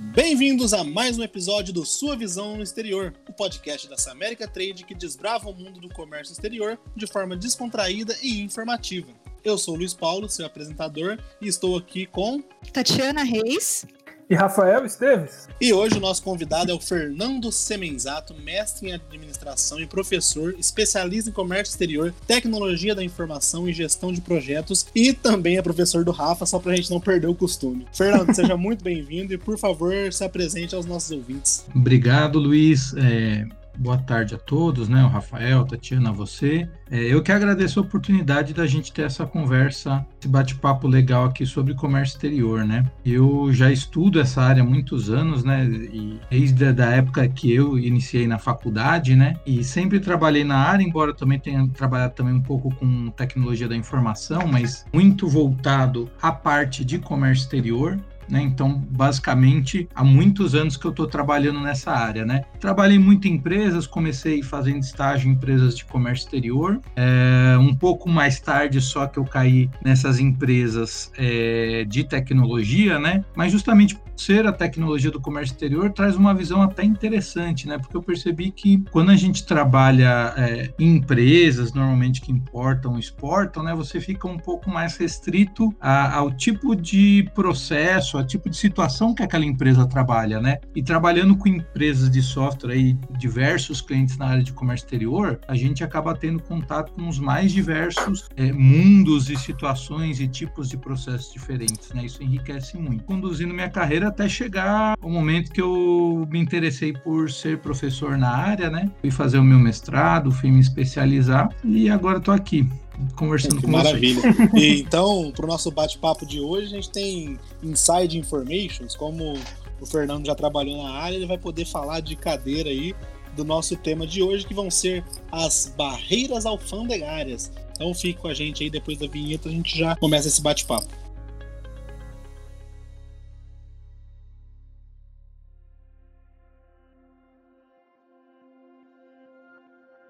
Bem-vindos a mais um episódio do Sua Visão no Exterior, o podcast da Samérica Trade que desbrava o mundo do comércio exterior de forma descontraída e informativa. Eu sou o Luiz Paulo, seu apresentador, e estou aqui com Tatiana Reis e Rafael Esteves. E hoje o nosso convidado é o Fernando Semenzato, mestre em administração e professor, especialista em comércio exterior, tecnologia da informação e gestão de projetos e também é professor do Rafa, só para a gente não perder o costume. Fernando, seja muito bem-vindo e, por favor, se apresente aos nossos ouvintes. Obrigado, Luiz. É, boa tarde a todos, né? O Rafael, Tatiana, você. É, eu que agradeço a oportunidade da gente ter essa conversa, esse bate-papo legal aqui sobre comércio exterior, né? Eu já estudo essa área há muitos anos, né? E desde a época que eu iniciei na faculdade, né? E sempre trabalhei na área, embora também tenha trabalhado também um pouco com tecnologia da informação, mas muito voltado à parte de comércio exterior. Né? Então, basicamente, há muitos anos que eu estou trabalhando nessa área, né? Trabalhei muito em empresas, comecei fazendo estágio em empresas de comércio exterior. É, um pouco mais tarde, só que eu caí nessas empresas é, de tecnologia, né? Mas justamente ser a tecnologia do comércio exterior traz uma visão até interessante, né? Porque eu percebi que quando a gente trabalha é, em empresas, normalmente que importam, exportam, né? Você fica um pouco mais restrito a, ao tipo de processo ao tipo de situação que aquela empresa trabalha, né? E trabalhando com empresas de software e diversos clientes na área de comércio exterior, a gente acaba tendo contato com os mais diversos é, mundos e situações e tipos de processos diferentes, né? Isso enriquece muito. Conduzindo minha carreira até chegar ao momento que eu me interessei por ser professor na área, né? Fui fazer o meu mestrado, fui me especializar e agora estou aqui conversando com maravilha. vocês. Maravilha. Então, para o nosso bate-papo de hoje, a gente tem inside informations, como o Fernando já trabalhou na área, ele vai poder falar de cadeira aí do nosso tema de hoje, que vão ser as barreiras alfandegárias. Então fique com a gente aí, depois da vinheta a gente já começa esse bate-papo.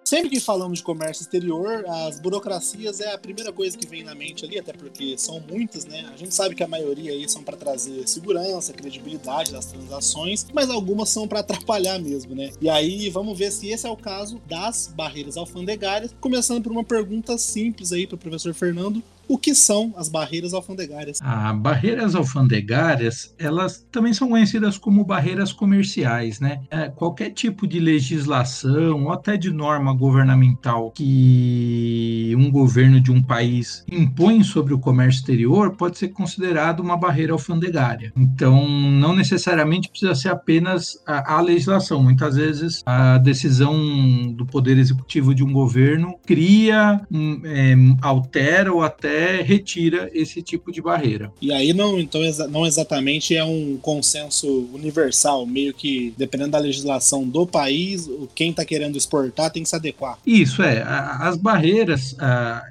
Sempre que falamos de comércio exterior, as burocracias é a primeira coisa que vem na mente ali, até porque são muitas, né? A gente sabe que a maioria aí são para trazer segurança, credibilidade das transações, mas algumas são para atrapalhar mesmo, né? E aí vamos ver se esse é o caso das barreiras alfandegárias, começando por uma pergunta simples aí para o professor Fernando o que são as barreiras alfandegárias? Ah, barreiras alfandegárias, elas também são conhecidas como barreiras comerciais, né? É, qualquer tipo de legislação ou até de norma governamental que um governo de um país impõe sobre o comércio exterior pode ser considerado uma barreira alfandegária. Então, não necessariamente precisa ser apenas a, a legislação. Muitas vezes, a decisão do poder executivo de um governo cria, é, altera ou até retira esse tipo de barreira. E aí não, então não exatamente é um consenso universal, meio que dependendo da legislação do país, quem está querendo exportar tem que se adequar. Isso é, as barreiras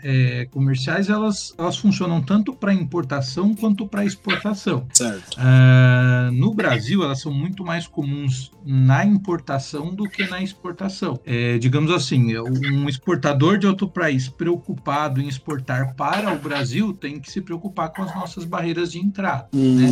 é, comerciais elas, elas funcionam tanto para importação quanto para exportação. Certo. no Brasil elas são muito mais comuns na importação do que na exportação. É, digamos assim, um exportador de outro país preocupado em exportar para o Brasil tem que se preocupar com as nossas barreiras de entrada. Hum, né?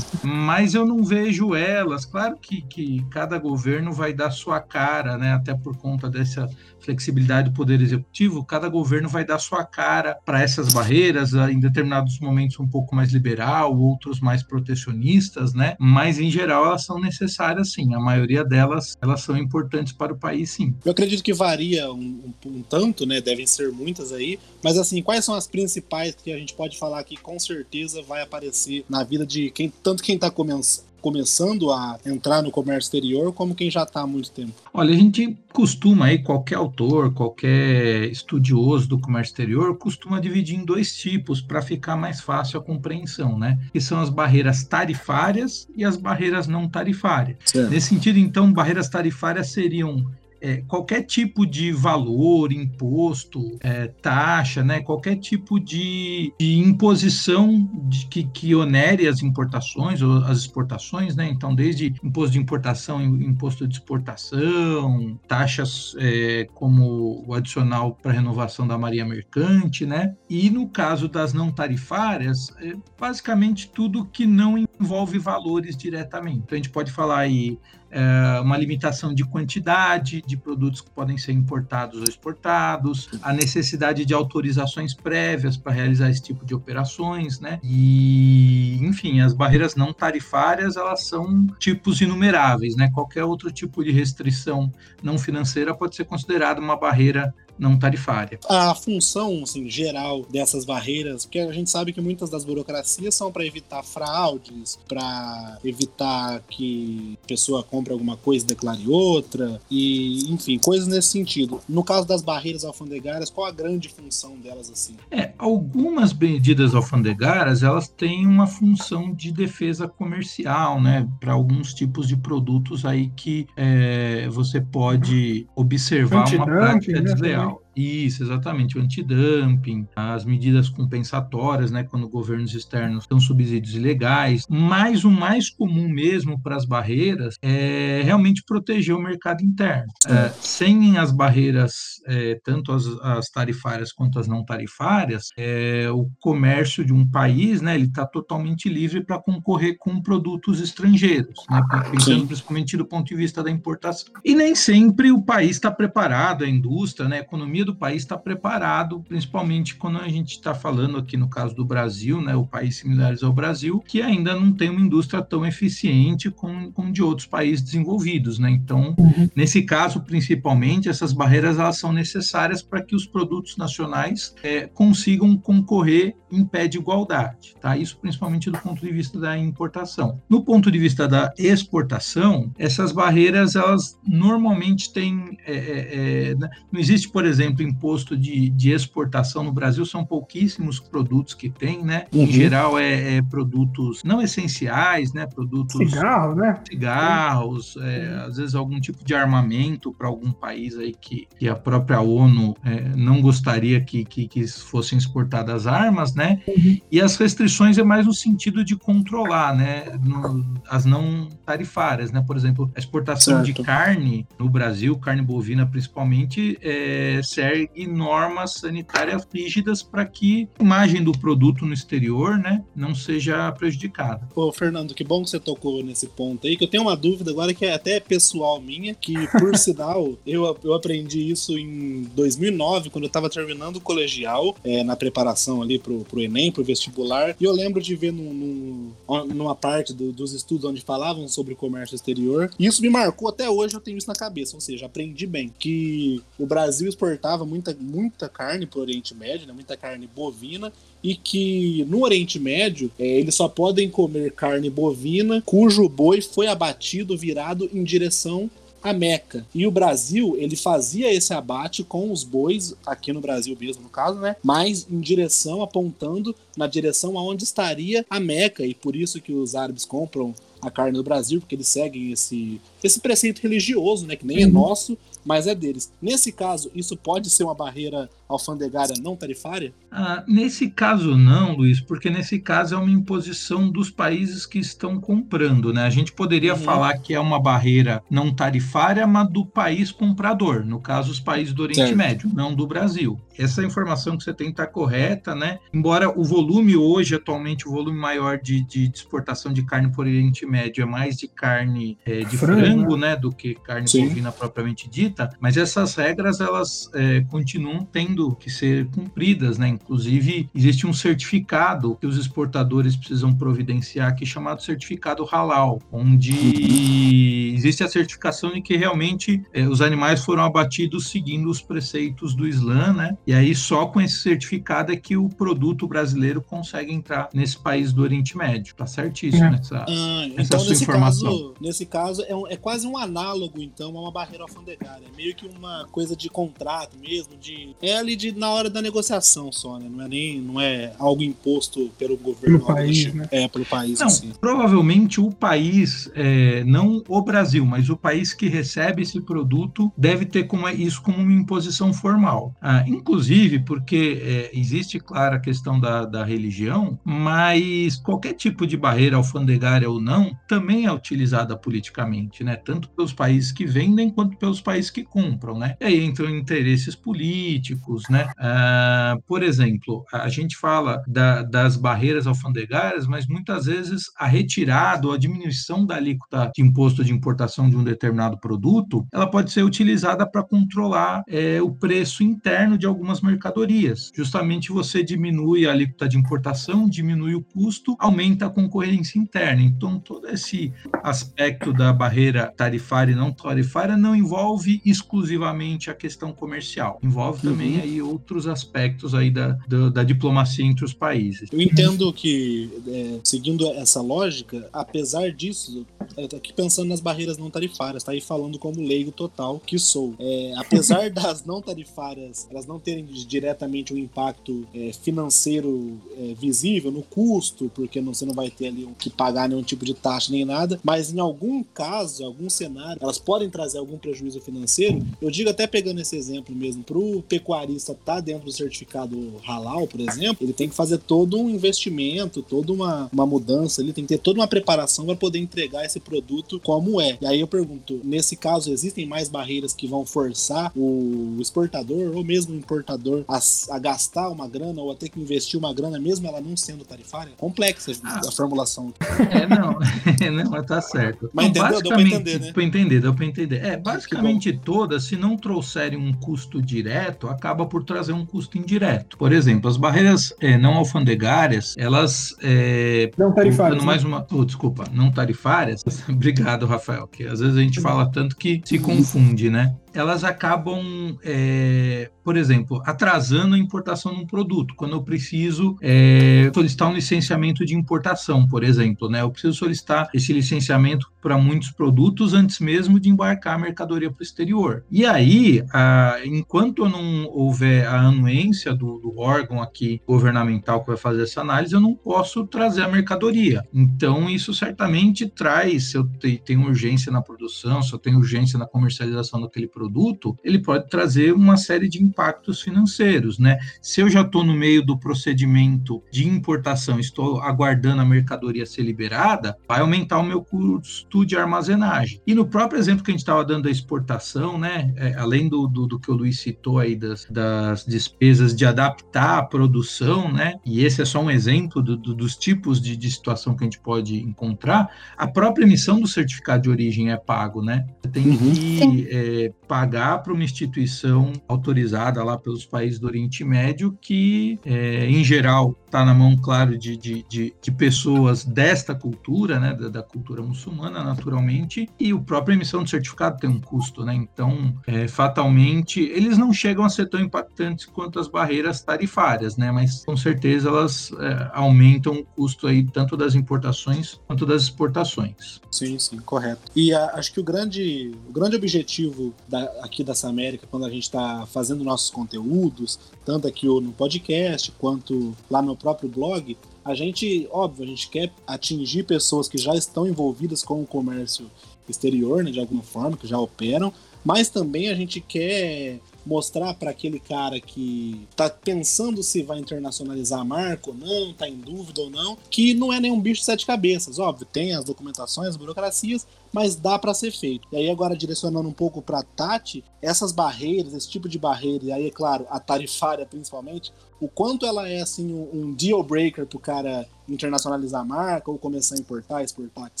Mas eu não vejo elas. Claro que, que cada governo vai dar sua cara, né? até por conta dessa flexibilidade do poder executivo, cada governo vai dar sua cara para essas barreiras, em determinados momentos um pouco mais liberal, outros mais protecionistas, né? Mas em geral elas são necessárias sim. A maioria delas elas são importantes para o país, sim. Eu acredito que varia um, um, um tanto, né? Devem ser muitas aí. Mas assim, quais são as principais que a gente pode falar que com certeza vai aparecer na vida de quem tanto quem está começando começando a entrar no comércio exterior, como quem já está há muito tempo? Olha, a gente costuma aí, qualquer autor, qualquer estudioso do comércio exterior, costuma dividir em dois tipos para ficar mais fácil a compreensão, né? Que são as barreiras tarifárias e as barreiras não tarifárias. Certo. Nesse sentido, então, barreiras tarifárias seriam é, qualquer tipo de valor, imposto, é, taxa, né, qualquer tipo de, de imposição de, que, que onere as importações ou as exportações, né, então desde imposto de importação, imposto de exportação, taxas é, como o adicional para renovação da marinha mercante, né, e no caso das não tarifárias, é basicamente tudo que não envolve valores diretamente. Então, a gente pode falar aí é, uma limitação de quantidade de produtos que podem ser importados ou exportados, a necessidade de autorizações prévias para realizar esse tipo de operações, né? E, enfim, as barreiras não tarifárias, elas são tipos inumeráveis, né? Qualquer outro tipo de restrição não financeira pode ser considerada uma barreira não tarifária. A função assim, geral dessas barreiras, porque a gente sabe que muitas das burocracias são para evitar fraudes, para evitar que a pessoa compre alguma coisa e declare outra, e enfim, coisas nesse sentido. No caso das barreiras alfandegárias, qual a grande função delas assim? É, algumas medidas alfandegárias, elas têm uma função de defesa comercial, né, para alguns tipos de produtos aí que é, você pode observar uma prática né, desleal. Isso, exatamente, o antidumping, as medidas compensatórias, né, quando governos externos dão subsídios ilegais, mas o mais comum mesmo para as barreiras é realmente proteger o mercado interno. É, sem as barreiras, é, tanto as, as, tarifárias quanto as não tarifárias, é, o comércio de um país, né, ele está totalmente livre para concorrer com produtos estrangeiros, né, pensando principalmente do ponto de vista da importação. E nem sempre o país está preparado, a indústria, né, a economia do país está preparado, principalmente quando a gente está falando aqui no caso do Brasil, né, o país similares ao Brasil, que ainda não tem uma indústria tão eficiente como, como de outros países desenvolvidos, né? Então, uhum. nesse caso, principalmente, essas barreiras elas são necessárias para que os produtos nacionais é, consigam concorrer em pé de igualdade, tá? Isso principalmente do ponto de vista da importação. No ponto de vista da exportação, essas barreiras elas normalmente têm, é, é, é né? não existe, por exemplo exemplo, imposto de, de exportação no Brasil, são pouquíssimos produtos que tem, né? Uhum. Em geral, é, é, produtos não essenciais, né? Produtos. Cigarro, né? Cigarros, é, às vezes algum tipo de armamento para algum país aí que, que a própria ONU é, não gostaria que, que, que, fossem exportadas armas, né? Uhum. E as restrições é mais no sentido de controlar, né? No, as não tarifárias, né? Por exemplo, a exportação certo. de carne no Brasil, carne bovina principalmente, é, segue normas sanitárias rígidas para que a imagem do produto no exterior né, não seja prejudicada. Pô, Fernando, que bom que você tocou nesse ponto aí, que eu tenho uma dúvida agora que é até pessoal minha, que por sinal eu, eu aprendi isso em 2009, quando eu estava terminando o colegial, é, na preparação ali pro, pro Enem, pro vestibular, e eu lembro de ver num, num, numa parte do, dos estudos onde falavam sobre comércio exterior, e isso me marcou até hoje, eu tenho isso na cabeça, ou seja, aprendi bem, que o Brasil exportava exportava muita, muita carne para o Oriente Médio, né, muita carne bovina, e que no Oriente Médio é, eles só podem comer carne bovina cujo boi foi abatido, virado em direção a Meca. E o Brasil, ele fazia esse abate com os bois, aqui no Brasil mesmo, no caso, né? Mas em direção, apontando na direção aonde estaria a Meca. E por isso que os árabes compram a carne do Brasil, porque eles seguem esse, esse preceito religioso, né? Que nem é uhum. é nosso, mas é deles. Nesse caso, isso pode ser uma barreira alfandegária não tarifária? Ah, nesse caso não, Luiz, porque nesse caso é uma imposição dos países que estão comprando, né? A gente poderia uhum. falar que é uma barreira não tarifária, mas do país comprador, no caso os países do Oriente certo. Médio, não do Brasil. Essa informação que você tem está correta, né? Embora o volume hoje, atualmente, o volume maior de, de exportação de carne por Oriente Médio é mais de carne é, de frango, frango né? né? do que carne Sim. bovina propriamente dita, mas essas regras elas é, continuam tendo tendo que ser cumpridas, né? Inclusive, existe um certificado que os exportadores precisam providenciar aqui chamado certificado halal, onde existe a certificação de que realmente eh, os animais foram abatidos seguindo os preceitos do Islã, né? E aí só com esse certificado é que o produto brasileiro consegue entrar nesse país do Oriente Médio. Tá certíssimo é. nessa, ah, então, nesse informação. Caso, nesse caso, é, um, é quase um análogo, então, a uma barreira alfandegária. É meio que uma coisa de contrato mesmo, de... É ali de, na hora da negociação só, né? Não é nem não é algo imposto pelo governo. Pelo país, né? É, pelo país não, assim. Provavelmente o país, é, não o Brasil, mas o país que recebe esse produto deve ter como, isso como uma imposição formal. Ah, inclusive porque é, existe, claro, a questão da, da religião, mas qualquer tipo de barreira alfandegária ou não também é utilizada politicamente, né? Tanto pelos países que vendem quanto pelos países que compram, né? E aí entram interesses políticos, né? Uh, por exemplo, a gente fala da, das barreiras alfandegárias, mas muitas vezes a retirada ou a diminuição da alíquota de imposto de importação de um determinado produto, ela pode ser utilizada para controlar é, o preço interno de algumas mercadorias. Justamente você diminui a alíquota de importação, diminui o custo, aumenta a concorrência interna. Então, todo esse aspecto da barreira tarifária e não tarifária não envolve exclusivamente a questão comercial, envolve também uhum. Outros aspectos aí da, da, da, diplomacia entre os países. Eu entendo que, é, seguindo essa lógica, apesar disso, eu tô aqui pensando nas barreiras não tarifárias, tá aí falando como leigo total que sou. É, apesar das não tarifárias, elas não terem diretamente um impacto é, financeiro é, visível no custo, porque não, você não vai ter ali que pagar nenhum tipo de taxa nem nada, mas em algum caso, algum cenário, elas podem trazer algum prejuízo financeiro. Eu digo até pegando esse exemplo mesmo, para o pecuarista estar tá dentro do certificado halal, por exemplo, ele tem que fazer todo um investimento, toda uma, uma mudança, ele tem que ter toda uma preparação para poder entregar esse produto como é. E aí eu pergunto, nesse caso existem mais barreiras que vão forçar o exportador ou mesmo o importador a, a gastar uma grana ou a ter que investir uma grana mesmo ela não sendo tarifária? Complexa ah. a formulação. É, não, não, mas tá certo. Mas então, entendeu? Deu pra entender, né? Pra entender, deu pra entender. É, basicamente todas, se não trouxerem um custo direto, acaba por trazer um custo indireto. Por exemplo, as barreiras é, não alfandegárias, elas... É, não tarifárias. Né? Mais uma, oh, desculpa, não tarifárias. Obrigado, Rafael, que às vezes a gente fala tanto que se confunde, né? Elas acabam, é, por exemplo, atrasando a importação de um produto. Quando eu preciso é, solicitar um licenciamento de importação, por exemplo, né? Eu preciso solicitar esse licenciamento para muitos produtos antes mesmo de embarcar a mercadoria para o exterior. E aí, a, enquanto não houver a anuência do, do, órgão aqui governamental que vai fazer essa análise, eu não posso trazer a mercadoria. Então, isso certamente traz, se eu tenho urgência na produção, se eu tenho urgência na comercialização daquele produto, produto, ele pode trazer uma série de impactos financeiros, né? Se eu já estou no meio do procedimento de importação, estou aguardando a mercadoria ser liberada, vai aumentar o meu custo de armazenagem. E no próprio exemplo que a gente estava dando da exportação, né? É, além do, do, do, que o Luiz citou aí das, das despesas de adaptar a produção, né? E esse é só um exemplo do, dos tipos de, de situação que a gente pode encontrar. A própria emissão do certificado de origem é pago, né? Você tem uhum. que é, pagar para uma instituição autorizada lá pelos países do Oriente Médio, que, é, em geral, está na mão, claro, de, de, de, de, pessoas desta cultura, né, da, da, cultura muçulmana, naturalmente, e o próprio emissão do certificado tem um custo, né? Então, é, fatalmente, eles não chegam a ser tão impactantes quanto as barreiras tarifárias, né? Mas com certeza elas é, aumentam o custo aí tanto das importações quanto das exportações. Sim, sim, correto. E a, acho que o grande, o grande objetivo da, aqui dessa América, quando a gente está fazendo nossos conteúdos, tanto aqui no podcast quanto lá no próprio blog, a gente, óbvio, a gente quer atingir pessoas que já estão envolvidas com o comércio exterior, né, de alguma forma, que já operam, mas também a gente quer mostrar para aquele cara que está pensando se vai internacionalizar a marca ou não, está em dúvida ou não, que não é nenhum bicho de sete cabeças. Óbvio, tem as documentações, as burocracias, mas dá para ser feito. E aí agora direcionando um pouco para Tati, essas barreiras, esse tipo de barreira, e aí é claro, a tarifária principalmente, o quanto ela é assim um deal breaker para o cara internacionalizar a marca ou começar a importar, exportar, que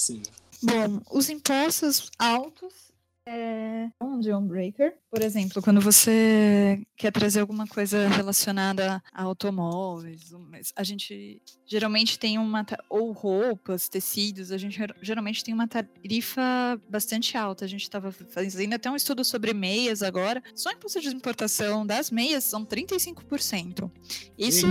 seja. Bom, os impostos altos é um deal breaker. Por exemplo, quando você quer trazer alguma coisa relacionada a automóveis, a gente geralmente tem uma ou roupas, tecidos, a gente geralmente tem uma tarifa bastante alta. A gente estava fazendo até um estudo sobre meias agora. Só imposto de importação das meias são 35%. Isso,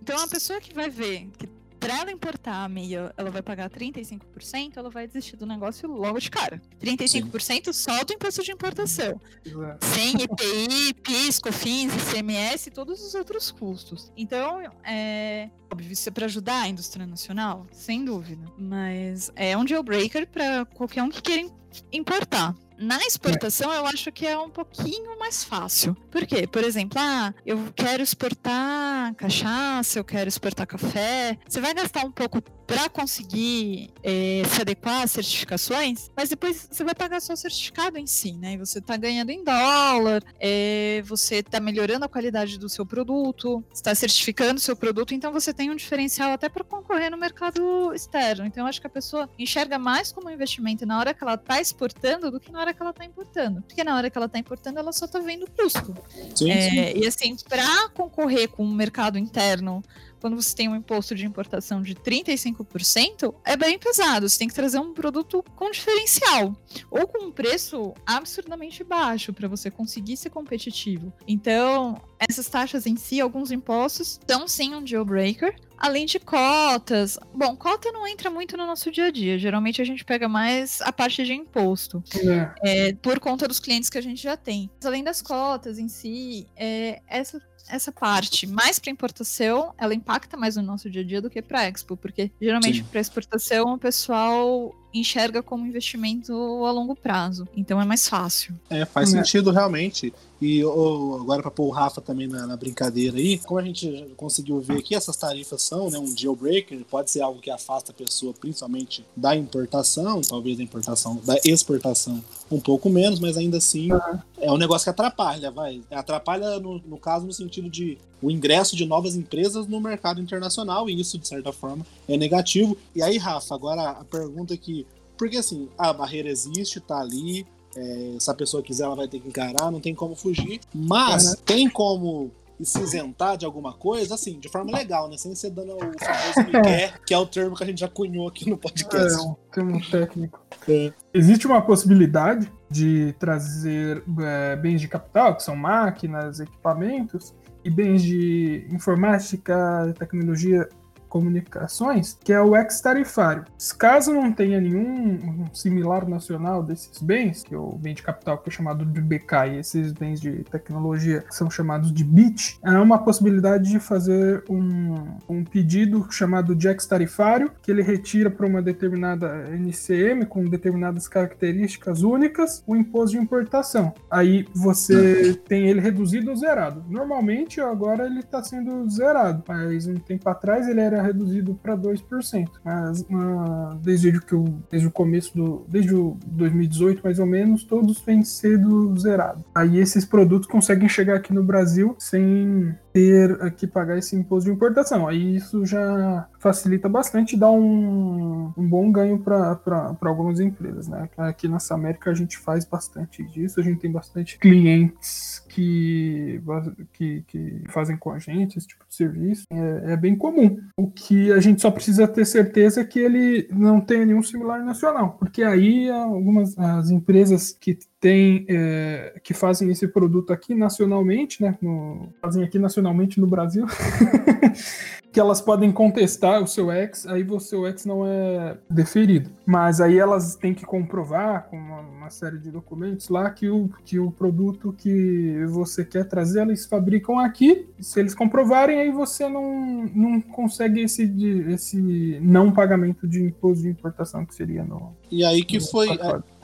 então a pessoa que vai ver que para ela importar a meia, ela vai pagar 35%, ela vai desistir do negócio logo de cara. 35% Sim. só do imposto de importação. Exato. Sem EPI, PIS, COFINS, ICMS e todos os outros custos. Então, é óbvio, isso é para ajudar a indústria nacional, sem dúvida. Mas é um deal breaker para qualquer um que queira importar. Na exportação, eu acho que é um pouquinho mais fácil, Por quê? Por exemplo, ah, eu quero exportar cachaça, eu quero exportar café. Você vai gastar um pouco para conseguir é, se adequar às certificações, mas depois você vai pagar só o certificado em si, né? E você está ganhando em dólar, é, você está melhorando a qualidade do seu produto, está certificando o seu produto, então você tem um diferencial até para concorrer no mercado externo. Então, eu acho que a pessoa enxerga mais como um investimento na hora que ela está exportando do que na hora que ela está importando. Porque na hora que ela está importando, ela só está vendo custo. Sim, é, sim. E assim, para concorrer com o mercado interno quando você tem um imposto de importação de 35%, é bem pesado. Você tem que trazer um produto com diferencial ou com um preço absurdamente baixo para você conseguir ser competitivo. Então, essas taxas em si, alguns impostos, são sim um deal breaker. Além de cotas. Bom, cota não entra muito no nosso dia a dia. Geralmente a gente pega mais a parte de imposto. É. É, por conta dos clientes que a gente já tem. Mas além das cotas em si, é, essa essa parte mais para importação, ela impacta mais no nosso dia a dia do que para expo, porque geralmente para exportação o pessoal enxerga como investimento a longo prazo. Então é mais fácil. É, faz é. sentido realmente. E oh, agora para pôr o Rafa também na, na, brincadeira aí, como a gente conseguiu ver aqui, essas tarifas são né, um deal breaker, pode ser algo que afasta a pessoa principalmente da importação, talvez da importação, da exportação um pouco menos, mas ainda assim uhum. é um negócio que atrapalha, vai. Atrapalha no, no caso no sentido de o ingresso de novas empresas no mercado internacional, e isso, de certa forma, é negativo. E aí, Rafa, agora a pergunta que. Porque assim, a barreira existe, tá ali. É, se a pessoa quiser, ela vai ter que encarar, não tem como fugir. Mas uhum. tem como se isentar de alguma coisa, assim, de forma legal, né? Sem ser dando o famoso que é o termo que a gente já cunhou aqui no podcast. É, um termo técnico. É. Existe uma possibilidade de trazer é, bens de capital, que são máquinas, equipamentos, e bens de informática, tecnologia comunicações, que é o ex-tarifário. Caso não tenha nenhum similar nacional desses bens, que é o bem de capital que é chamado de BK e esses bens de tecnologia são chamados de BIT, há uma possibilidade de fazer um, um pedido chamado de ex-tarifário, que ele retira para uma determinada NCM com determinadas características únicas o imposto de importação. Aí você tem ele reduzido ou zerado. Normalmente agora ele está sendo zerado, mas um tempo atrás ele era reduzido para 2%. Mas uh, desde, que o, desde o começo do. Desde o 2018, mais ou menos, todos vêm sendo zerados. Aí esses produtos conseguem chegar aqui no Brasil sem ter que pagar esse imposto de importação. Aí isso já facilita bastante e dá um, um bom ganho para algumas empresas. Né? Aqui nessa América a gente faz bastante disso, a gente tem bastante clientes que, que, que fazem com a gente esse tipo de serviço. É, é bem comum. O que a gente só precisa ter certeza é que ele não tenha nenhum similar nacional, porque aí algumas as empresas que tem é, que fazem esse produto aqui nacionalmente, né? No, fazem aqui nacionalmente no Brasil. que elas podem contestar o seu ex, aí o seu ex não é deferido. Mas aí elas têm que comprovar com uma, uma, série de documentos lá que o, que o produto que você quer trazer, eles fabricam aqui. Se eles comprovarem, aí você não, não consegue esse, esse não pagamento de imposto de importação que seria no. E aí que foi.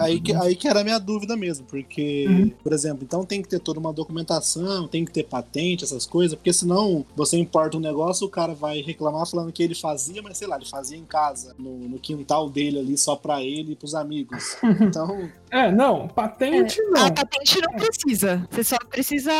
Aí que, aí que era a minha dúvida mesmo, porque, uhum. por exemplo, então tem que ter toda uma documentação, tem que ter patente, essas coisas, porque senão você importa um negócio, o cara vai reclamar falando que ele fazia, mas sei lá, ele fazia em casa, no, no quintal dele ali, só pra ele e pros amigos. Então. é, não, patente é, não. A patente não precisa. Você só precisa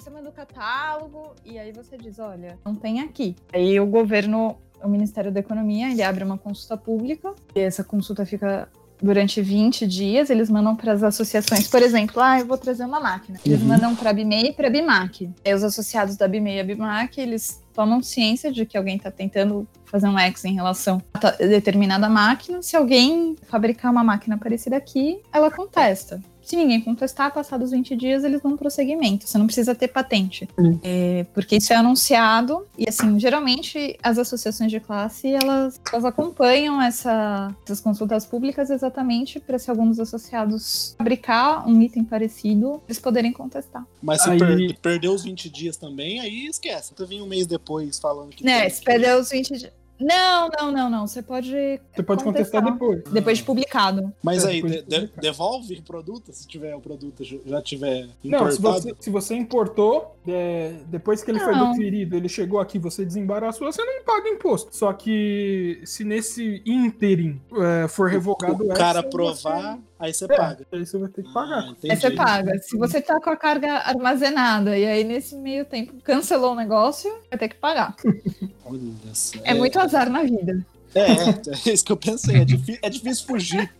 você manda o catálogo e aí você diz, olha, não tem aqui. Aí o governo, o Ministério da Economia, ele abre uma consulta pública e essa consulta fica durante 20 dias, eles mandam para as associações, por exemplo, ah, eu vou trazer uma máquina. Eles uhum. mandam para a BIMEI e para a BIMAC. Aí os associados da BIMEI e a BIMAC, eles tomam ciência de que alguém está tentando fazer um X em relação a determinada máquina. Se alguém fabricar uma máquina parecida aqui, ela contesta. Se ninguém contestar, passados 20 dias, eles dão prosseguimento. Você não precisa ter patente. Uhum. É, porque isso é anunciado. E, assim, geralmente as associações de classe, elas, elas acompanham essa, essas consultas públicas exatamente para se alguns associados fabricar um item parecido, eles poderem contestar. Mas se aí... per perdeu os 20 dias também, aí esquece. Tu vem um mês depois falando que. Né, se perdeu os 20 dias Não, não, não, não. Você pode. Você pode contestar, depois. Depois de publicado. Mas É, aí, de- de devolve o produto se tiver o produto já tiver Não, se importado? você, se você importou, é, depois que ele foi Não. deferido, ele chegou aqui, você desembaraçou, você não paga imposto. Só que se nesse ínterim é, for revogado o cara provar, aí você você, paga. é, aí você vai ter que Ah, pagar. entendi. Aí você paga. Se você tá com a carga armazenada e aí nesse meio tempo cancelou o negócio, vai ter que pagar. Olha só. É, muito azar na vida. É, é, é isso que eu pensei. É, é difícil fugir.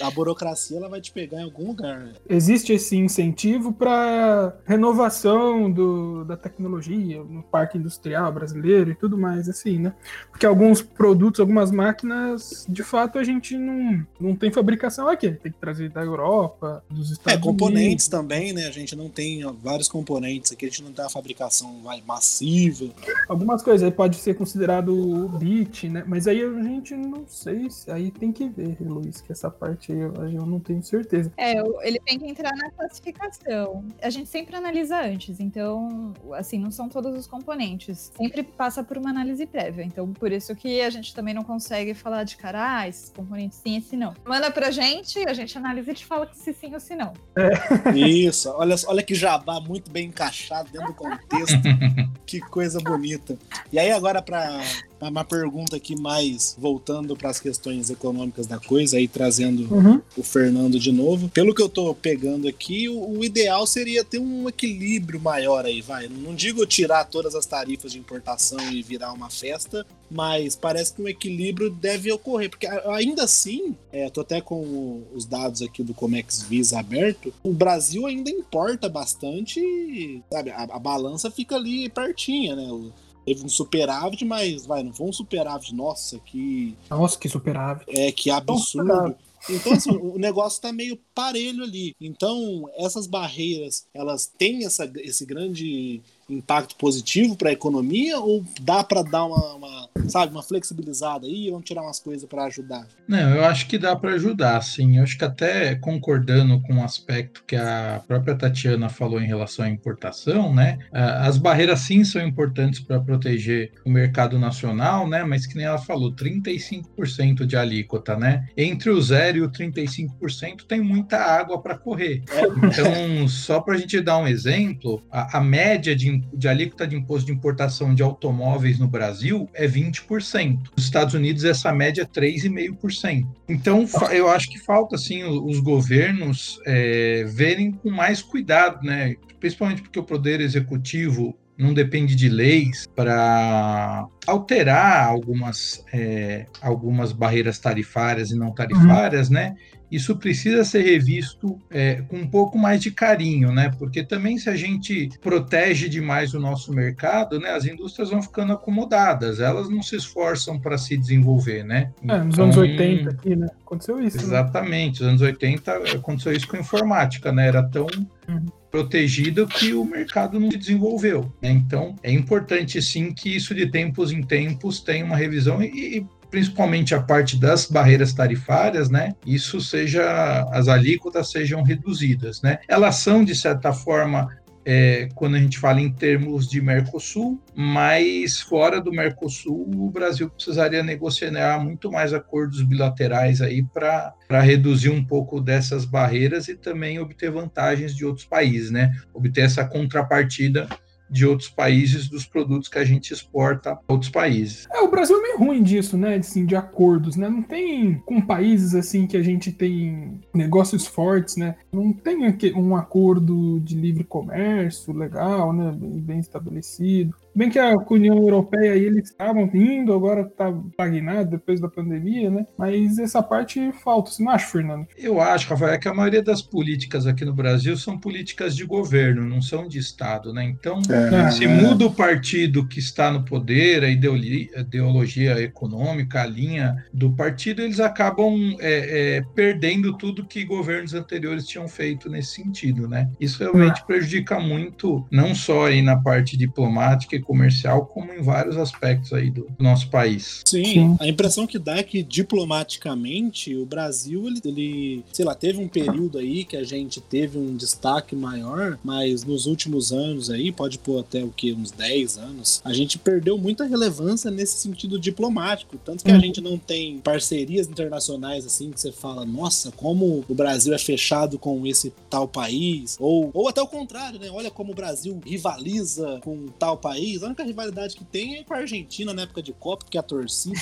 A burocracia ela vai te pegar em algum lugar. Existe esse incentivo para renovação do, da tecnologia no parque industrial brasileiro e tudo mais, assim, né? Porque alguns produtos, algumas máquinas, de fato, a gente não, não tem fabricação aqui. Tem que trazer da Europa, dos É, Estados componentes Unidos. também, né? A gente não tem vários componentes aqui, a gente não tem uma fabricação vai, massiva. Algumas coisas aí pode ser considerado bit, né? Mas aí a gente não sei, se- aí tem que ver, Luiz, que essa parte aí eu, eu não tenho certeza. É, ele tem que entrar na classificação. A gente sempre analisa antes, então, assim, não são todos os componentes. Sempre passa por uma análise prévia. Então, por isso que a gente também não consegue falar de cara, ah, esses componentes sim, esse não. Manda pra gente, a gente analisa e te fala se sim ou se não. Isso, olha, olha que jabá muito bem encaixado dentro do contexto. que coisa bonita. E aí, agora, para uma pergunta aqui mais voltando para as questões econômicas da coisa, aí trazendo Uhum. o Fernando de novo. Pelo que eu tô pegando aqui, o, o ideal seria ter um equilíbrio maior aí, vai. Não digo tirar todas as tarifas de importação e virar uma festa, mas parece que um equilíbrio deve ocorrer, porque ainda assim, é, tô até com os dados aqui do Comex Visa aberto, o Brasil ainda importa bastante, sabe, a, a balança fica ali pertinha, né? O- Teve um superávit, mas vai, não foi um superávit, nossa, que Nossa, que superávit. é, que absurdo. Nossa, Então, assim, o negócio tá meio parelho ali. Então, essas barreiras, elas têm essa, esse grande impacto positivo para a economia ou dá para dar uma, uma, sabe, uma flexibilizada aí, vamos tirar umas coisas para ajudar? Não, eu acho que dá para ajudar, sim. Eu acho que até concordando com o aspecto que a própria Tatiana falou em relação à importação, né? As barreiras sim são importantes para proteger o mercado nacional, né? Mas que nem ela falou, 35% de alíquota, né? Entre o zero e o 35% tem muita água para correr. Então, só para a gente dar um exemplo, a, a média de, im- de alíquota de imposto de importação de automóveis no Brasil é 20%. Nos Estados Unidos, essa média é 3,5%. Então, eu acho que falta, assim, os governos é, verem com mais cuidado, né? Principalmente porque o Poder Executivo não depende de leis para alterar algumas, é, algumas barreiras tarifárias e não tarifárias, né? Isso precisa ser revisto é, com um pouco mais de carinho, né? Porque também se a gente protege demais o nosso mercado, né? As indústrias vão ficando acomodadas, elas não se esforçam para se desenvolver, né? É, nos Então, anos 80 aqui, né? Aconteceu isso. né? Exatamente, nos anos 80 aconteceu isso com a informática, né? Era tão Uhum. protegida que o mercado não se desenvolveu. né? Então, é importante sim que isso de tempos em tempos tenha uma revisão e, e principalmente a parte das barreiras tarifárias, né? Isso seja as alíquotas sejam reduzidas, né? Elas são de certa forma é, quando a gente fala em termos de Mercosul, mas fora do Mercosul, o Brasil precisaria negociar muito mais acordos bilaterais aí para reduzir um pouco dessas barreiras e também obter vantagens de outros países, né? Obter essa contrapartida de outros países dos produtos que a gente exporta a outros países. É, o Brasil é meio ruim disso, né? Assim, de acordos, né? Não tem com países assim que a gente tem negócios fortes, né? Não tem um acordo de livre comércio legal, né? Bem estabelecido. Bem que a União Europeia aí, eles estavam indo, agora tá estagnado depois da pandemia, né? Mas essa parte falta, você não acha, Fernando? Eu acho, Rafael, é que a maioria das políticas aqui no Brasil são políticas de governo, não são de Estado, né? Então, É. se muda o partido que está no poder, a ideologia econômica, a linha do partido, eles acabam é, é, perdendo tudo que governos anteriores tinham feito nesse sentido, né? Isso realmente prejudica muito, não só aí na parte diplomática e comercial, como em vários aspectos aí do nosso país. Sim, Sim. a impressão que dá é que diplomaticamente o Brasil, ele, ele, sei lá, teve um período aí que a gente teve um destaque maior, mas nos últimos anos aí, pode pôr até o que, uns 10 anos, a gente perdeu muita relevância nesse sentido diplomático. Tanto que a uhum. gente não tem parcerias internacionais assim que você fala, nossa, como o Brasil é fechado com esse tal país, ou, ou até o contrário, né? Olha como o Brasil rivaliza com tal país. A única rivalidade que tem é com a Argentina na época de Copa, porque a torcida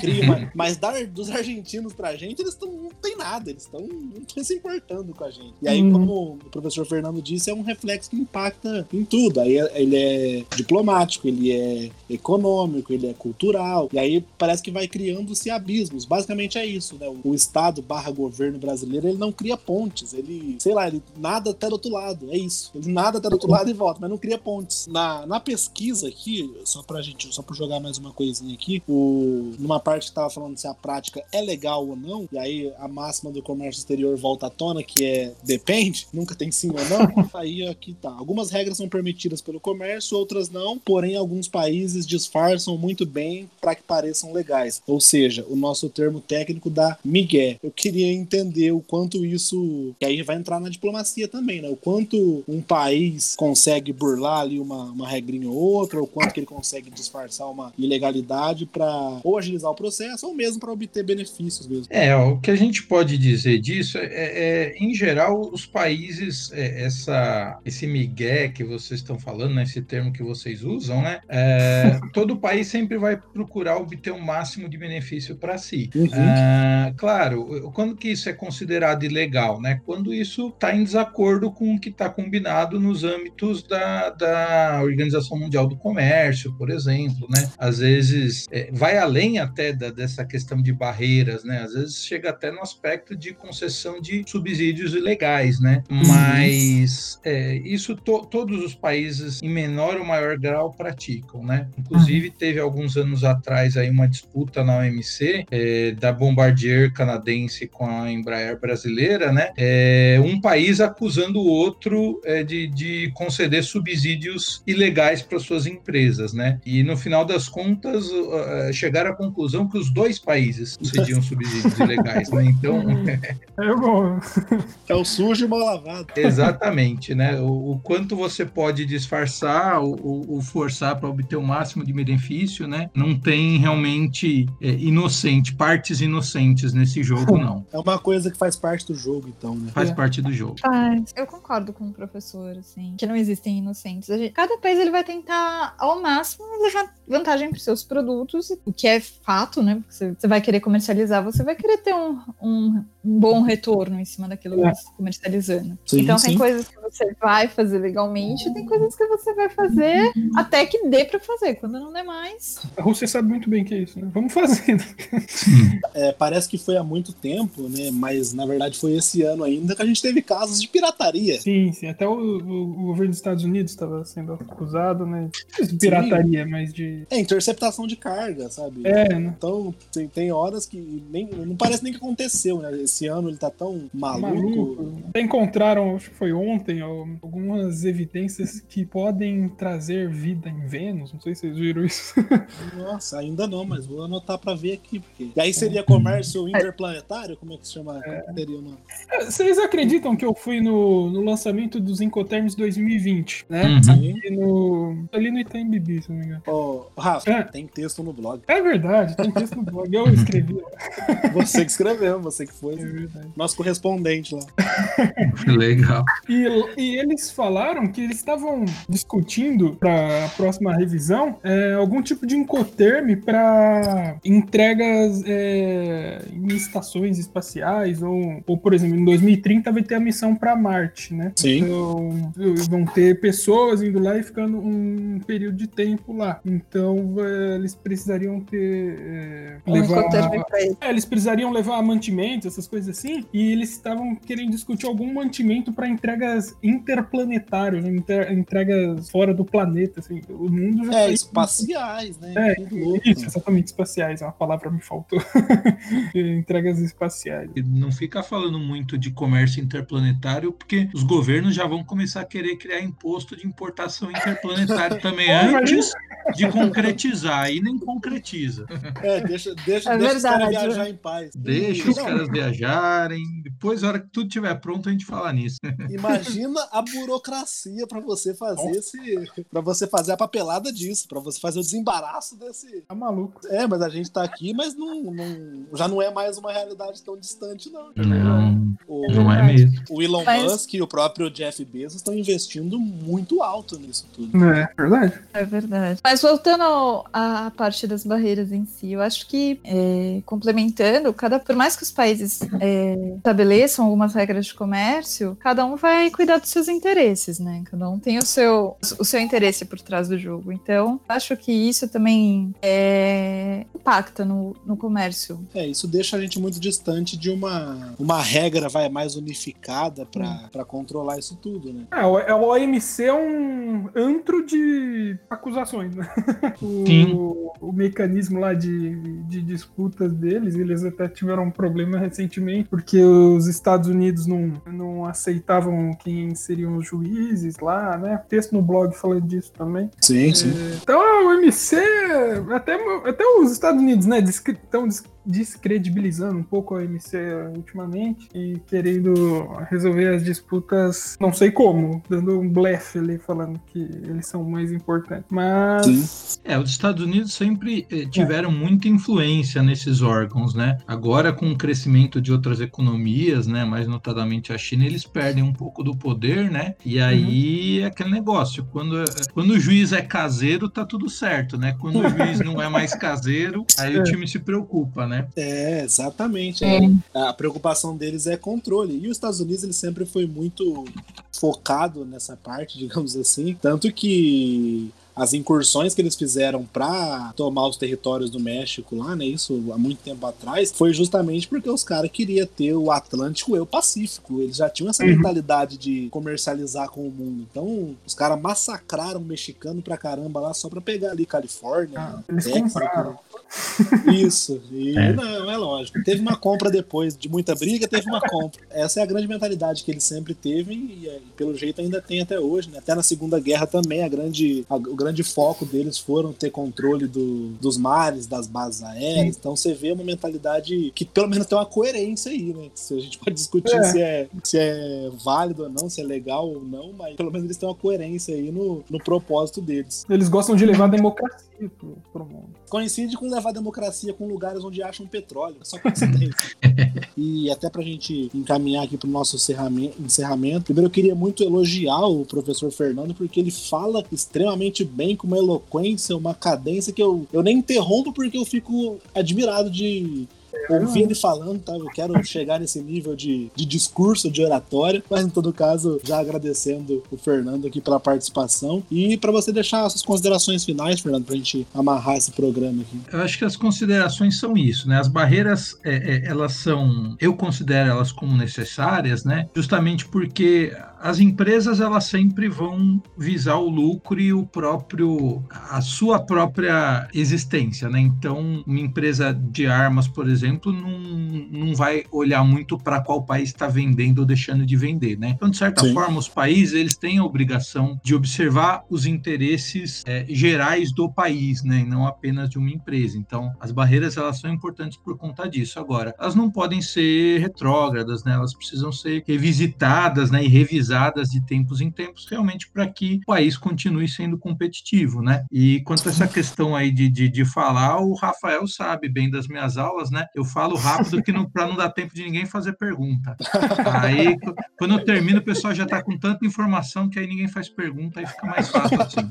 cria uma... Mas dar dos argentinos pra gente, eles tão, não tem nada, eles estão se importando com a gente. E aí, uhum. como o professor Fernando disse, é um reflexo que impacta em tudo. Aí ele é diplomático, ele é econômico, ele é cultural. E aí parece que vai criando-se abismos. Basicamente é isso, né? O Estado barra governo brasileiro, ele não cria pontes. Ele, sei lá, ele nada até do outro lado. É isso. Ele nada até do outro lado e volta, mas não cria pontes. Na, na pesquisa aqui, só pra gente, só pra jogar mais uma coisinha aqui, o, numa parte que tava falando se a prática é legal ou não, e aí a máxima do comércio exterior volta à tona, que é depende, nunca tem sim ou não. aí aqui tá. Algumas regras são permitidas pelo comércio, outras não, porém alguns países disfarçam muito bem para que pareçam legais. Ou seja, o nosso termo técnico da migué. Eu queria entender o quanto isso, que aí vai entrar na diplomacia também, né? O quanto um país consegue burlar ali uma, uma regrinha ou outra, ou quanto que ele consegue disfarçar uma ilegalidade para ou agilizar o processo ou mesmo para obter benefícios mesmo. É, o que a gente pode dizer disso é, é em geral, os países, é, essa, esse migué que vocês estão falando, né, esse termo que vocês usam, né? É, todo país sempre vai procurar obter o um máximo de benefício para si. Uhum. É, claro, quando que isso é considerado ilegal, né? Quando isso está em desacordo com o que está combinado nos âmbitos da, da Organização Mundial do Comércio, por exemplo, né? Às vezes é, vai além até da, dessa questão de barreiras, né? Às vezes chega até no aspecto de concessão de subsídios ilegais, né? Uhum. Mas é, isso to, todos os países, em menor ou maior grau, praticam, né? Inclusive, uhum. teve alguns anos atrás aí uma disputa na OMC é, da Bombardier canadense com a Embraer brasileira, né? É, um país acusando o outro é, de, de conceder subsídios ilegais para suas empresas, né? E no final das contas, uh, chegaram à conclusão que os dois países concediam subsídios ilegais, né? Então. é bom. É o sujo e mal lavado. Exatamente, né? O, o quanto você pode disfarçar ou, forçar para obter o máximo de benefício, né? Não tem realmente é, inocente, partes inocentes nesse jogo, não. É uma coisa que faz parte do jogo, então, né? Faz é. parte do jogo. Faz. Eu concordo com o professor, assim, que não existem inocentes. Gente, cada país ele vai tentar, ao máximo, levar vantagem para seus produtos, o que é fato, né? Porque você vai querer comercializar, você vai querer ter um, um bom retorno em cima daquilo que é. você está comercializando. Sim, então sim. tem coisas que você vai fazer legalmente, tem coisas que você vai fazer até que dê para fazer. Quando não der mais. A Rússia sabe muito bem que é isso, né? Vamos fazendo. É, parece que foi há muito tempo, né? Mas na verdade foi esse ano ainda que a gente teve casos de pirataria. Sim, sim. Até o, o, o governo dos Estados Unidos estava sendo acusado, né? De pirataria, sim. mas de. É, interceptação de carga, sabe? É, né? Então tem, tem horas que nem, não parece nem que aconteceu, né? Esse ano ele tá tão maluco. maluco. Encontraram, acho que foi ontem, algumas evidências que podem trazer vida em Vênus. Não sei se vocês viram isso. Nossa, ainda não, mas vou anotar para ver aqui. Porque... E aí seria comércio interplanetário? Como é que se chama? É. Seria o nome? É, vocês acreditam que eu fui no, no lançamento dos Incoterms 2020, né? Uhum. Ali no, ali no Itaim Bibi, se não me engano. Ô, oh, Rafa, é. tem texto no blog. É verdade, tem texto no blog. Eu escrevi. você que escreveu, você que foi. É verdade. Nosso correspondente lá. Legal. E, e eles falaram que eles estavam discutindo para a próxima revisão é, algum tipo de incoterm para entregas é, em estações espaciais ou, ou, por exemplo, em 2030 vai ter a missão para Marte, né? Sim. Então vão ter pessoas indo lá e ficando um período de tempo lá. Então eles precisariam ter é, levar, é, eles precisariam levar mantimentos, essas coisas coisas assim, e eles estavam querendo discutir algum mantimento para entregas interplanetárias, inter, entregas fora do planeta, assim. O mundo já É, tá- espaciais, né? É, isso, exatamente, espaciais, é uma palavra me faltou. entregas espaciais. E Não fica falando muito de comércio interplanetário, porque os governos já vão começar a querer criar imposto de importação interplanetário também antes de concretizar. Aí nem concretiza. É, deixa, deixa, É deixa os caras viajar em paz. Deixa E, os caras viajarem. Depois, na hora que tudo estiver pronto, a gente fala nisso. Imagina a burocracia para você fazer esse, para você fazer a papelada disso, para você fazer o desembaraço desse. Tá maluco. É, mas a gente tá aqui, mas não, não- já não é mais uma realidade tão distante não. Não, O, não é mesmo. o Elon Mas- Musk e o próprio Jeff Bezos estão investindo muito alto nisso tudo. É, verdade. É verdade. Mas voltando à parte das barreiras em si, eu acho que, é, complementando, cada, por mais que os países é, estabeleçam algumas regras de comércio, cada um vai cuidar dos seus interesses, né? Cada um tem o seu, o seu interesse por trás do jogo. Então, acho que isso também é, impacta no, no comércio. É, isso deixa a gente muito distante de uma, uma regra vai mais unificada para controlar isso tudo, né? É, o, é, o OMC é um antro de acusações, né? O, Sim. o mecanismo lá de, de disputas deles, eles até tiveram um problema recentemente, porque os Estados Unidos não, não aceitavam quem seriam os juízes lá, né? Texto no blog falando disso também. Sim, sim. Então a OMC, até, até os Estados Unidos, né, estão descredibilizando um pouco a OMC ultimamente e querendo resolver as disputas, não sei como, dando um blefe ali, falando que eles são mais importantes. Mas Sim. É, os Estados Unidos sempre eh, tiveram muita influência nesses órgãos, né? Agora, com o crescimento de outras economias, né, mais notadamente a China, eles perdem um pouco do poder, né? E aí é aquele negócio, quando, quando o juiz é caseiro, tá tudo certo, né? Quando o juiz não é mais caseiro, aí o time se preocupa, né? É, exatamente. é. A preocupação deles é controle. E os Estados Unidos ele sempre foi muito focado nessa parte, digamos assim, tanto que as incursões que eles fizeram para tomar os territórios do México lá, né? Isso há muito tempo atrás, foi justamente porque os caras queriam ter o Atlântico e o Pacífico. Eles já tinham essa Uhum. mentalidade de comercializar com o mundo. Então, os caras massacraram o mexicano pra caramba lá só pra pegar ali Califórnia. ah, eles Texas, compraram. Isso, e É. não, é lógico. Teve uma compra depois, de muita briga, teve uma compra. Essa é a grande mentalidade que ele sempre teve e, e, pelo jeito ainda tem até hoje, né? Até na Segunda Guerra também, a grande, a- o grande foco deles foram ter controle do- dos mares, das bases aéreas. Então você vê uma mentalidade que pelo menos tem uma coerência aí, né? Se a gente pode discutir É. Se, é, se é válido ou não, se é legal ou não, mas pelo menos eles têm uma coerência aí no, no propósito deles. Eles gostam de levar a democracia pro, pro mundo. coincide com levar a democracia com lugares onde acham petróleo. Só coincidência. e até pra gente encaminhar aqui pro nosso encerramento, encerramento, primeiro eu queria muito elogiar o professor Fernando, porque ele fala extremamente bem, com uma eloquência, uma cadência que eu, eu nem interrompo porque eu fico admirado de ouvir ele falando, tá? Eu quero chegar nesse nível de, de discurso, de oratória, mas em todo caso, já agradecendo o Fernando aqui pela participação e para você deixar suas considerações finais, Fernando, pra gente amarrar esse programa aqui. Eu acho que as considerações são isso, né? As barreiras, é, é, elas são, eu considero elas como necessárias, né? Justamente porque as empresas elas sempre vão visar o lucro e o próprio, a sua própria existência, né? Então, uma empresa de armas, por exemplo, não, não vai olhar muito para qual país está vendendo ou deixando de vender, né? Então, de certa Sim. forma, os países eles têm a obrigação de observar os interesses é, gerais do país, né? E não apenas de uma empresa. Então, as barreiras elas são importantes por conta disso. Agora, elas não podem ser retrógradas, né? Elas precisam ser revisitadas, né? E revisadas de tempos em tempos, realmente para que o país continue sendo competitivo, né? E quanto a essa questão aí de, de, de falar, o Rafael sabe bem das minhas aulas, né? Eu falo rápido que não, para não dar tempo de ninguém fazer pergunta. Aí, quando eu termino, o pessoal já está com tanta informação que aí ninguém faz pergunta, aí fica mais fácil assim.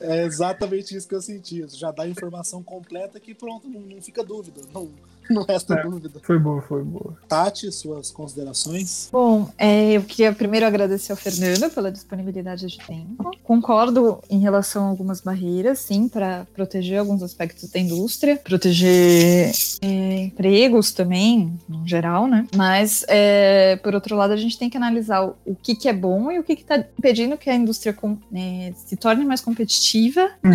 É exatamente isso que eu senti. Já dá informação completa que pronto, não, não fica dúvida. Não, Não resta É. dúvida. Foi boa, foi boa. Tati, suas considerações? Bom, é, eu queria primeiro agradecer ao Fernando pela disponibilidade de tempo. Concordo em relação a algumas barreiras, sim, para proteger alguns aspectos da indústria, proteger é, empregos também, no geral, né? Mas, é, por outro lado, a gente tem que analisar o, o que, que é bom e o que está impedindo que a indústria com- é, se torne mais competitiva e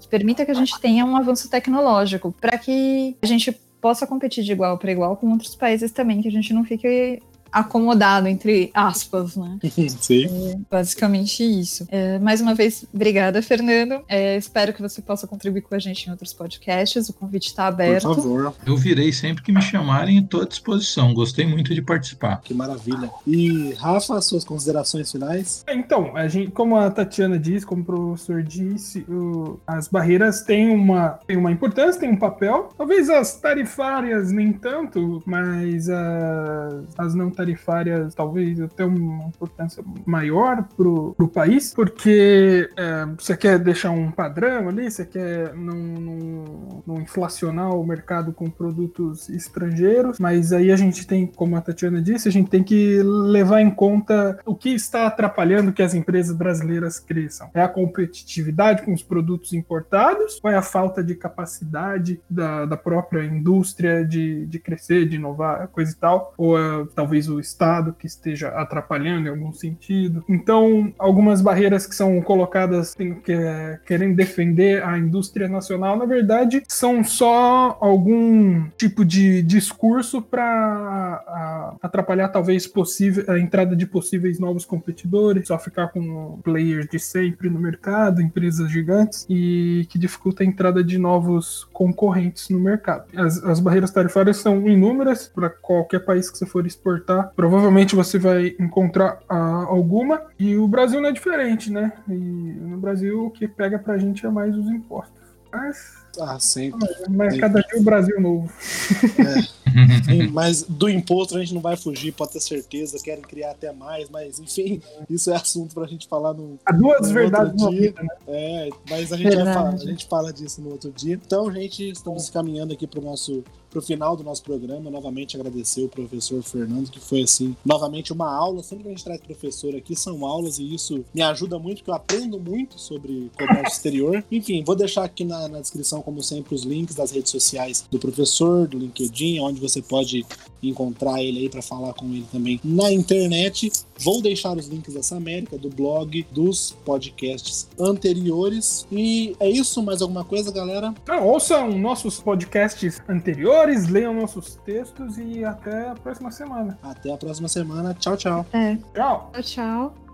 que permita que a gente tenha um avanço tecnológico, para que a gente possa competir de igual para igual com outros países também, que a gente não fique acomodado, entre aspas, né? Sim. Basicamente isso. É, mais uma vez, obrigada, Fernando. É, espero que você possa contribuir com a gente em outros podcasts. O convite está Por aberto. favor. Eu virei sempre que me chamarem e estou à disposição. Gostei muito de participar. Que maravilha. E, Rafa, suas considerações finais? Então, a gente, como a Tatiana disse, como o professor disse, o- as barreiras têm uma, têm uma importância, têm um papel. Talvez as tarifárias nem tanto, mas as, as não tarifárias talvez até uma importância maior pro, pro país, porque é, você quer deixar um padrão ali, você quer não, não, não inflacionar o mercado com produtos estrangeiros, mas aí a gente tem, como a Tatiana disse, a gente tem que levar em conta o que está atrapalhando que as empresas brasileiras cresçam. É a competitividade com os produtos importados ou é a falta de capacidade da, da própria indústria de, de crescer, de inovar, coisa e tal? Ou é talvez o Estado que esteja atrapalhando em algum sentido? Então, algumas barreiras que são colocadas que, é, querendo defender a indústria nacional, na verdade, são só algum tipo de discurso para atrapalhar talvez possível, a entrada de possíveis novos competidores, só ficar com players de sempre no mercado, empresas gigantes, e que dificulta a entrada de novos concorrentes no mercado. As, as barreiras tarifárias são inúmeras para qualquer país que você for exportar. Provavelmente você vai encontrar ah, alguma, e o Brasil não é diferente, né? E no Brasil o que pega pra gente é mais os impostos. Mas, Ah, sempre. mas cada dia o Brasil novo. Sim, mas do imposto a gente não vai fugir, pode ter certeza. Querem criar até mais, mas enfim, isso é assunto pra gente falar no. Há duas No verdades dia. vida, né? É, mas a gente, vai Verdade. falar, a gente fala disso no outro dia. Então, gente, estamos caminhando aqui pro nosso. Pro final do nosso programa, novamente agradecer o professor Fernando, que foi assim, novamente uma aula. Sempre que a gente traz professor aqui, são aulas e isso me ajuda muito, porque eu aprendo muito sobre comércio exterior. Enfim, vou deixar aqui na, na descrição, como sempre, os links das redes sociais do professor, do LinkedIn, onde você pode encontrar ele aí para falar com ele também na internet. Vou deixar os links dessa América, do blog, dos podcasts anteriores. E é isso, mais alguma coisa, galera? Então, ouçam nossos podcasts anteriores, leiam nossos textos e até a próxima semana. Até a próxima semana. Tchau, tchau. É, Tchau! tchau, tchau.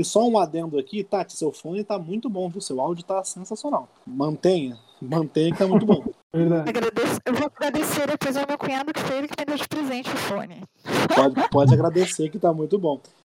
E só um adendo aqui, Tati, seu fone tá muito bom, viu? Seu áudio tá sensacional. Mantenha, mantenha que tá muito bom. Verdade. Agradeço- eu vou agradecer depois ao meu cunhado, que foi ele que me deu de presente o fone. Pode, pode agradecer que tá muito bom.